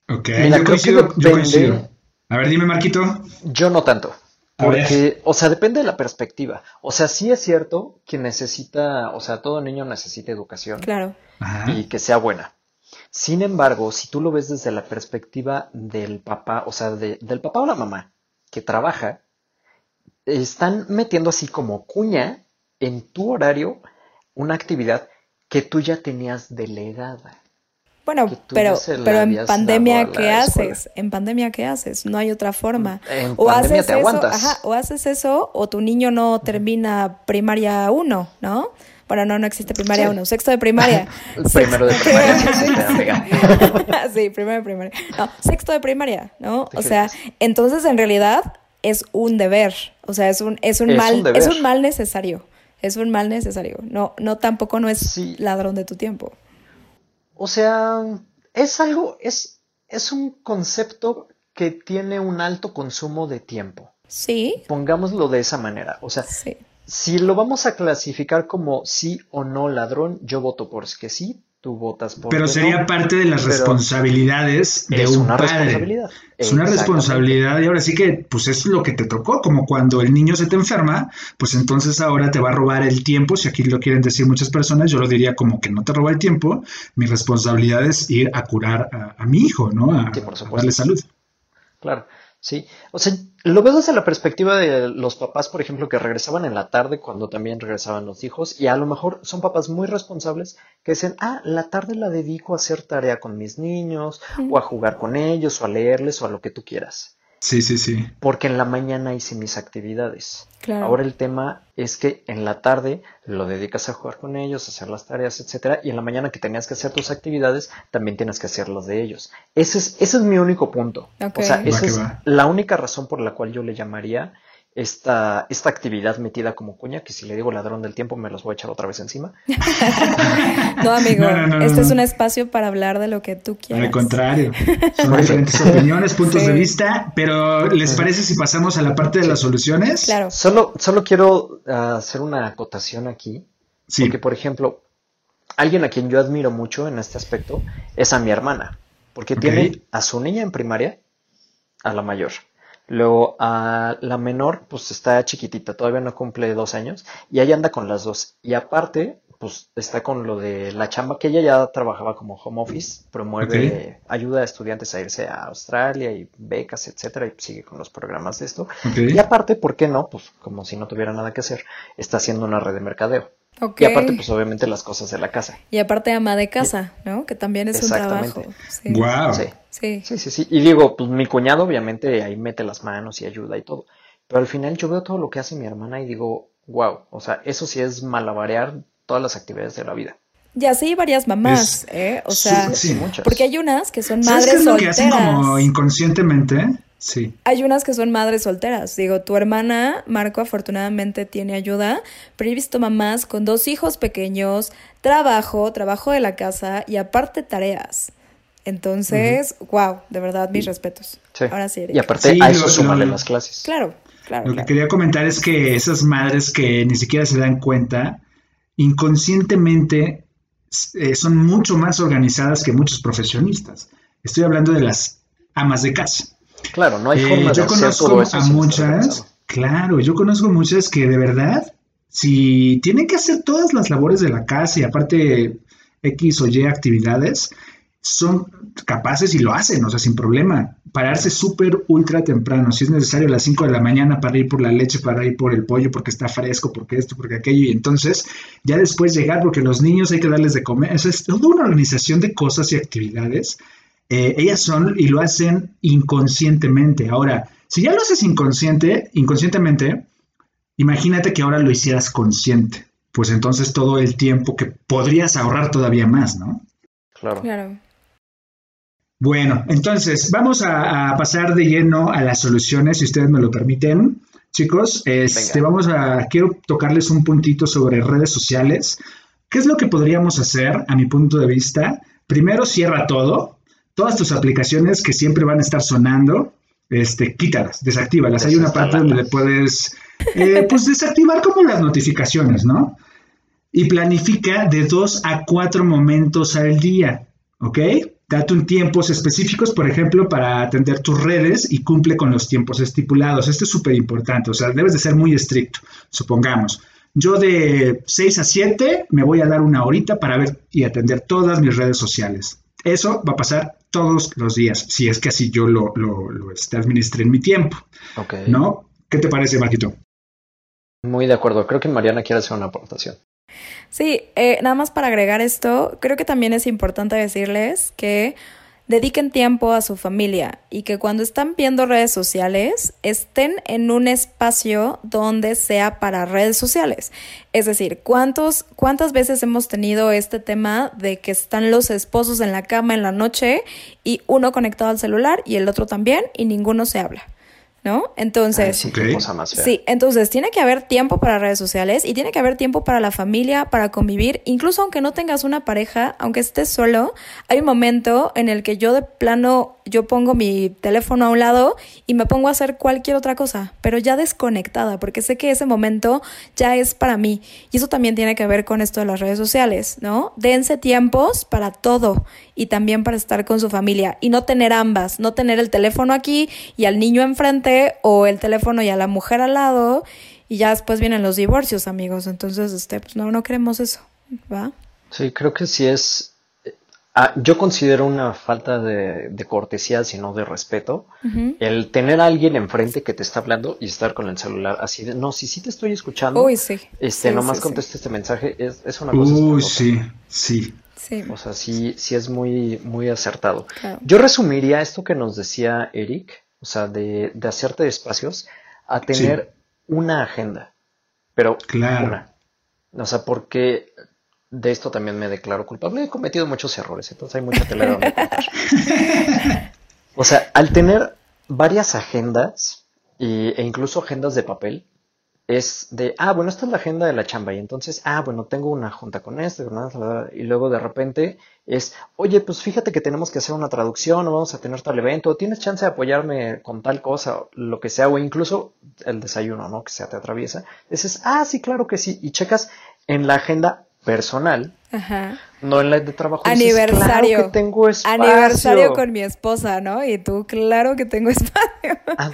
Ok, yo coincido, yo coincido. A ver, dime, Marquito. Yo no tanto. Porque, o sea, depende de la perspectiva. O sea, sí es cierto que necesita, o sea, todo niño necesita educación. Claro. Y que sea buena. Sin embargo, si tú lo ves desde la perspectiva del papá, o sea, del papá o la mamá que trabaja, están metiendo así como cuña en tu horario una actividad que tú ya tenías delegada. Bueno, pero, pero en pandemia, ¿qué haces? En pandemia, ¿qué haces? No hay otra forma. En o haces te eso, ajá, o haces eso, o tu niño no termina primaria 1, ¿no? Bueno, no, no existe primaria 1, sexto de primaria. primero de primaria. sí, primero de primaria. No, sexto de primaria, ¿no? O sea, entonces en realidad es un deber. O sea, es un, es un mal, es un mal necesario es un mal necesario. No, no tampoco no es ladrón de tu tiempo. O sea, es algo, es, es un concepto que tiene un alto consumo de tiempo. Sí. Pongámoslo de esa manera. O sea, si lo vamos a clasificar como sí o no ladrón, yo voto por que sí, tú votas por Pero sería parte de las responsabilidades de un una padre. Responsabilidad. Es una responsabilidad y ahora sí que pues es lo que te tocó, como cuando el niño se te enferma, pues entonces ahora te va a robar el tiempo, si aquí lo quieren decir muchas personas, yo lo diría como que no te roba el tiempo, mi responsabilidad es ir a curar a, mi hijo, ¿no? A, a darle salud. Claro. Sí, o sea, lo veo desde la perspectiva de los papás, por ejemplo, que regresaban en la tarde cuando también regresaban los hijos y a lo mejor son papás muy responsables que dicen, ah, la tarde la dedico a hacer tarea con mis niños o a jugar con ellos o a leerles o a lo que tú quieras. Sí, sí, sí. Porque en la mañana hice mis actividades. Ahora el tema es que en la tarde lo dedicas a jugar con ellos, a hacer las tareas, etcétera, y en la mañana que tenías que hacer tus actividades, también tienes que hacer los de ellos. Ese es, ese es mi único punto. O sea, esa es la única razón por la cual yo le llamaría esta, esta actividad metida como cuña, que si le digo ladrón del tiempo me los voy a echar otra vez encima. no, amigo, este es un espacio para hablar de lo que tú quieras. Al contrario, son diferentes opiniones, puntos de vista, pero ¿les parece si pasamos a la parte de las soluciones? Claro. Solo, solo quiero ah, hacer una acotación aquí, sí. porque por ejemplo, alguien a quien yo admiro mucho en este aspecto es a mi hermana, porque tiene a su niña en primaria, a la mayor Luego a la menor, pues está chiquitita, todavía no cumple dos años, y ahí anda con las dos. Y aparte, pues está con lo de la chamba, que ella ya trabajaba como home office, promueve, ayuda a estudiantes a irse a Australia y becas, etcétera, y sigue con los programas de esto. Y aparte, ¿por qué no? Pues como si no tuviera nada que hacer, está haciendo una red de mercadeo. Y aparte, pues obviamente las cosas de la casa. Y aparte ama de casa, ¿no? Que también es un trabajo. Sí. Wow. Sí. sí. sí, sí, Y digo, pues mi cuñado obviamente ahí mete las manos y ayuda y todo. Pero al final yo veo todo lo que hace mi hermana y digo, wow, o sea, eso sí es malabarear todas las actividades de la vida. Ya sí, varias mamás, ¿eh? O sea, sí, muchas. porque hay unas que son madres qué es lo que hacen como inconscientemente? Sí. Hay unas que son madres solteras. Digo, tu hermana, Marco, afortunadamente tiene ayuda, pero he visto mamás con dos hijos pequeños, trabajo, trabajo de la casa y aparte tareas. Entonces, wow, de verdad, mis respetos. Ahora sí. Y aparte a eso sumarle las clases. Claro, claro. Lo que quería comentar es que esas madres que ni siquiera se dan cuenta, inconscientemente eh, son mucho más organizadas que muchos profesionistas. Estoy hablando de las amas de casa. Claro, no hay forma eh, yo conozco a muchas, claro, yo conozco muchas que de verdad, si tienen que hacer todas las labores de la casa y aparte X o Y actividades, son capaces y lo hacen, o sea, sin problema. Pararse súper ultra temprano, si es necesario a las 5 de la mañana para ir por la leche, para ir por el pollo, porque está fresco, porque esto, porque aquello, y entonces ya después llegar, porque los niños hay que darles de comer. Eso es toda una organización de cosas y actividades eh, ellas son y lo hacen inconscientemente. Ahora, si ya lo haces inconsciente, inconscientemente, imagínate que ahora lo hicieras consciente. Pues entonces todo el tiempo que podrías ahorrar todavía más, ¿no? Claro. claro. Bueno, entonces vamos a, pasar de lleno a las soluciones, si ustedes me lo permiten. Chicos, este, vamos a, quiero tocarles un puntito sobre redes sociales. ¿Qué es lo que podríamos hacer, a mi punto de vista? Primero, cierra todo, todas tus aplicaciones que siempre van a estar sonando, este, quítalas, desactívalas. Hay una parte donde le puedes, eh, pues, desactivar como las notificaciones, ¿no? Y planifica de dos a cuatro momentos al día, ¿ok? Date un tiempos específicos, por ejemplo, para atender tus redes y cumple con los tiempos estipulados. Esto es súper importante, o sea, debes de ser muy estricto, supongamos. Yo de 6 a 7 me voy a dar una horita para ver y atender todas mis redes sociales. Eso va a pasar todos los días, si es que así yo lo, lo, este, administré en mi tiempo. ¿No? ¿Qué te parece, Marquito? Muy de acuerdo. Creo que Mariana quiere hacer una aportación. Sí, eh, nada más para agregar esto, creo que también es importante decirles que dediquen tiempo a su familia y que cuando están viendo redes sociales estén en un espacio donde sea para redes sociales. Es decir, ¿cuántos, ¿cuántas veces hemos tenido este tema de que están los esposos en la cama en la noche y uno conectado al celular y el otro también y ninguno se habla? ¿No? Entonces, sí, sí, entonces tiene que haber tiempo para redes sociales y tiene que haber tiempo para la familia, para convivir, incluso aunque no tengas una pareja, aunque estés solo, hay un momento en el que yo de plano yo pongo mi teléfono a un lado y me pongo a hacer cualquier otra cosa, pero ya desconectada, porque sé que ese momento ya es para mí. Y eso también tiene que ver con esto de las redes sociales, ¿no? Dense tiempos para todo y también para estar con su familia y no tener ambas, no tener el teléfono aquí y al niño enfrente o el teléfono y a la mujer al lado y ya después vienen los divorcios, amigos. Entonces, este, pues no, no queremos eso, ¿va? Sí, creo que sí es... Ah, yo considero una falta de, cortesía, sino de respeto, el tener a alguien enfrente que te está hablando y estar con el celular así de, no, si sí te estoy escuchando, Uy, sí. este, nomás conteste este mensaje, es, es una cosa. Uy, sí, sí. Sí. O sea, sí, sí es muy, muy acertado. Yo resumiría esto que nos decía Eric o sea, de, de hacerte espacios a tener una agenda, pero claro. una. O sea, porque de esto también me declaro culpable. He cometido muchos errores, entonces hay mucha tela donde O sea, al tener varias agendas e incluso agendas de papel, es de, ah, bueno, esta es la agenda de la chamba y entonces, ah, bueno, tengo una junta con esto, y luego de repente es, oye, pues fíjate que tenemos que hacer una traducción o vamos a tener tal evento, tienes chance de apoyarme con tal cosa, lo que sea, o incluso el desayuno, ¿no? Que se te atraviesa. Dices, ah, sí, claro que sí, y checas en la agenda personal, no en la de trabajo. Aniversario. claro que tengo espacio. Aniversario con mi esposa, ¿no? Y tú, claro que tengo espacio. Ah,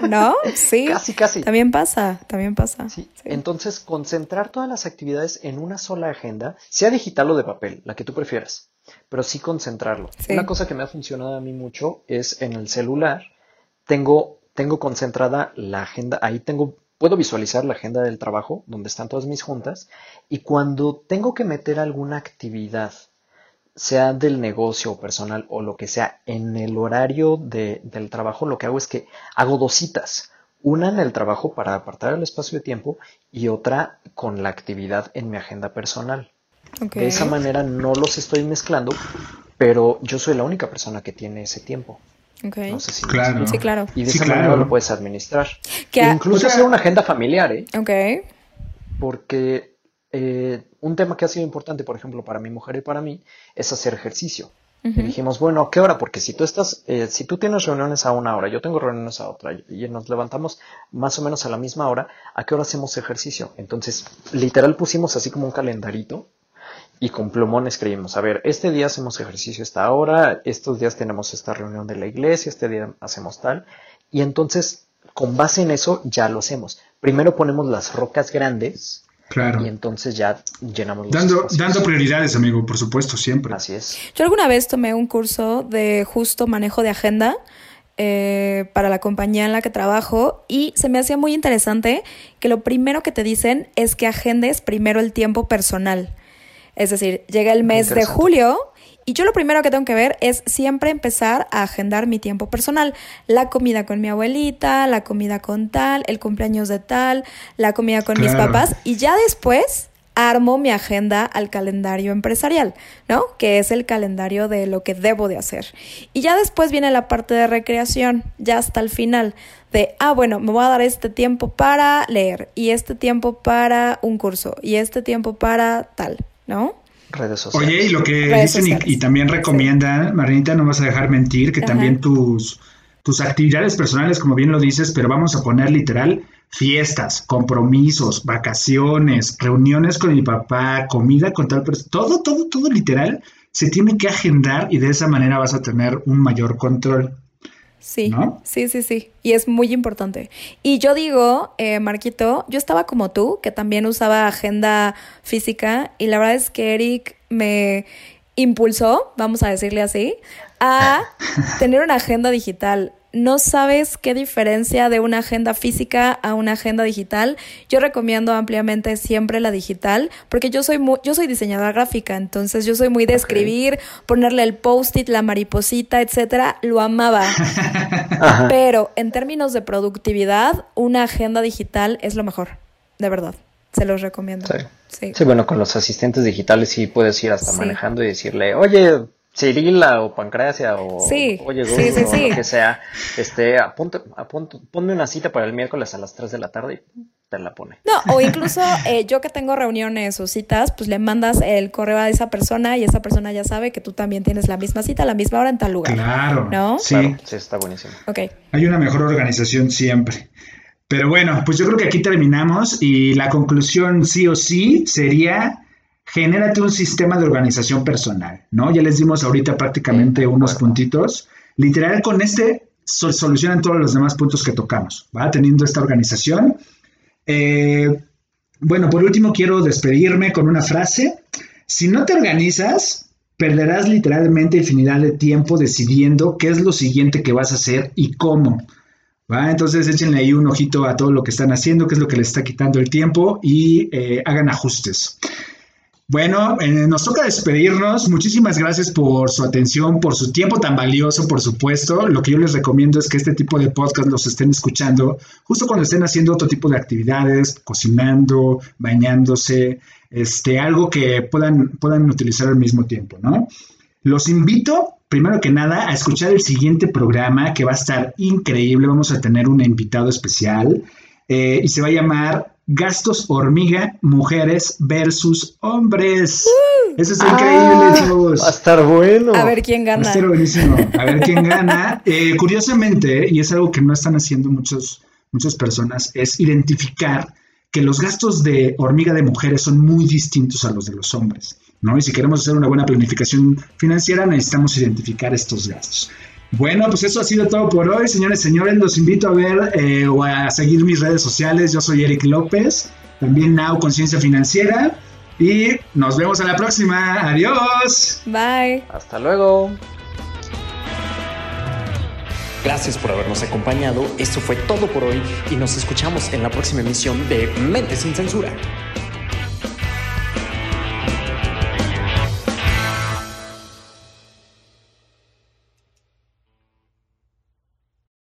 ¿No? Sí. Casi, casi. También pasa, también pasa. Sí. Entonces, concentrar todas las actividades en una sola agenda, sea digital o de papel, la que tú prefieras, pero sí concentrarlo. Una cosa que me ha funcionado a mí mucho es en el celular, tengo, tengo concentrada la agenda, ahí tengo puedo visualizar la agenda del trabajo, donde están todas mis juntas, y cuando tengo que meter alguna actividad, sea del negocio o personal o lo que sea, en el horario del trabajo, lo que hago es que hago dos citas. Una en el trabajo para apartar el espacio de tiempo y otra con la actividad en mi agenda personal. De esa manera no los estoy mezclando, pero yo soy la única persona que tiene ese tiempo. No sé si claro. Sí, claro. Y de esa manera lo puedes administrar. Incluso hacer una agenda familiar, ¿eh? Ok. Porque eh, un tema que ha sido importante, por ejemplo, para mi mujer y para mí, es hacer ejercicio. Y dijimos, bueno, ¿a qué hora? Porque si tú estás, eh, si tú tienes reuniones a una hora, yo tengo reuniones a otra, y nos levantamos más o menos a la misma hora, ¿a qué hora hacemos ejercicio? Entonces, literal pusimos así como un calendarito y con plumón escribimos, a ver, este día hacemos ejercicio esta hora, estos días tenemos esta reunión de la iglesia, este día hacemos tal, y entonces con base en eso ya lo hacemos. Primero ponemos las rocas grandes. Claro. Y entonces ya llenamos los dando, dando prioridades, amigo, por supuesto, siempre. Así es. Yo alguna vez tomé un curso de justo manejo de agenda eh, para la compañía en la que trabajo y se me hacía muy interesante que lo primero que te dicen es que agendes primero el tiempo personal. Es decir, llega el mes de julio y yo lo primero que tengo que ver es siempre empezar a agendar mi tiempo personal. La comida con mi abuelita, la comida con tal, el cumpleaños de tal, la comida con mis papás y ya después armo mi agenda al calendario empresarial, ¿no? Que es el calendario de lo que debo de hacer. Y ya después viene la parte de recreación, ya hasta el final, de, ah, bueno, me voy a dar este tiempo para leer y este tiempo para un curso y este tiempo para tal. ¿No? Redes sociales. Oye, y lo que dicen y, también recomiendan, Marinita, no vas a dejar mentir, que también tus, tus actividades personales, como bien lo dices, pero vamos a poner literal fiestas, compromisos, vacaciones, reuniones con mi papá, comida con tal persona, todo, todo, todo literal se tiene que agendar y de esa manera vas a tener un mayor control. Sí, sí, sí, sí. Y es muy importante. Y yo digo, eh, Marquito, yo estaba como tú, que también usaba agenda física, y la verdad es que Eric me impulsó, vamos a decirle así, a tener una agenda digital no sabes qué diferencia de una agenda física a una agenda digital. Yo recomiendo ampliamente siempre la digital porque yo soy yo soy diseñadora gráfica, entonces yo soy muy de escribir, ponerle el post-it, la mariposita, etcétera, lo amaba. Pero en términos de productividad, una agenda digital es lo mejor, de verdad. Se los recomiendo. Sí. Sí. bueno, con los asistentes digitales sí puedes ir hasta manejando y decirle, oye, Cirila o Pancracia o sí, Oye sí, sí, o lo que sea, este, apunte, apunte, ponme una cita para el miércoles a las 3 de la tarde y te la pone. No, o incluso eh, yo que tengo reuniones o citas, pues le mandas el correo a esa persona y esa persona ya sabe que tú también tienes la misma cita a la misma hora en tal lugar. Claro. ¿No? Sí. Claro, sí, está buenísimo. Ok. Hay una mejor organización siempre. Pero bueno, pues yo creo que aquí terminamos y la conclusión sí o sí sería genérate un sistema de organización personal, ¿no? Ya les dimos ahorita prácticamente Sí, unos puntitos. Literal, con este so- solucionan todos los demás puntos que tocamos, ¿va? Teniendo esta organización. Eh, bueno, por último quiero despedirme con una frase. Si no te organizas, perderás literalmente infinidad de tiempo decidiendo qué es lo siguiente que vas a hacer y cómo. ¿va? Entonces échenle ahí un ojito a todo lo que están haciendo, qué es lo que les está quitando el tiempo y eh, hagan ajustes. Bueno, eh, nos toca despedirnos. Muchísimas gracias por su atención, por su tiempo tan valioso, por supuesto. Lo que yo les recomiendo es que este tipo de podcast los estén escuchando justo cuando estén haciendo otro tipo de actividades, cocinando, bañándose, este, algo que puedan, puedan utilizar al mismo tiempo, ¿no? Los invito, primero que nada, a escuchar el siguiente programa que va a estar increíble. Vamos a tener un invitado especial eh, y se va a llamar Gastos Hormiga, Mujeres versus Hombres. Eso está increíble, chavos. Va a estar bueno. A ver quién Va a gana. estar buenísimo. A ver quién gana. Eh, curiosamente, y es algo que no están haciendo muchos, muchas personas, es identificar que los gastos de hormiga de mujeres son muy distintos a los de los hombres. ¿no? Y si queremos hacer una buena planificación financiera, necesitamos identificar estos gastos. Bueno, pues eso ha sido todo por hoy, señores, señores. Los invito a ver eh, o a seguir mis redes sociales. Yo soy Eric López, también Now Conciencia Financiera. Y nos vemos a la próxima. Adiós. Bye. Hasta luego. Gracias por habernos acompañado. Esto fue todo por hoy y nos escuchamos en la próxima emisión de Mente sin Censura.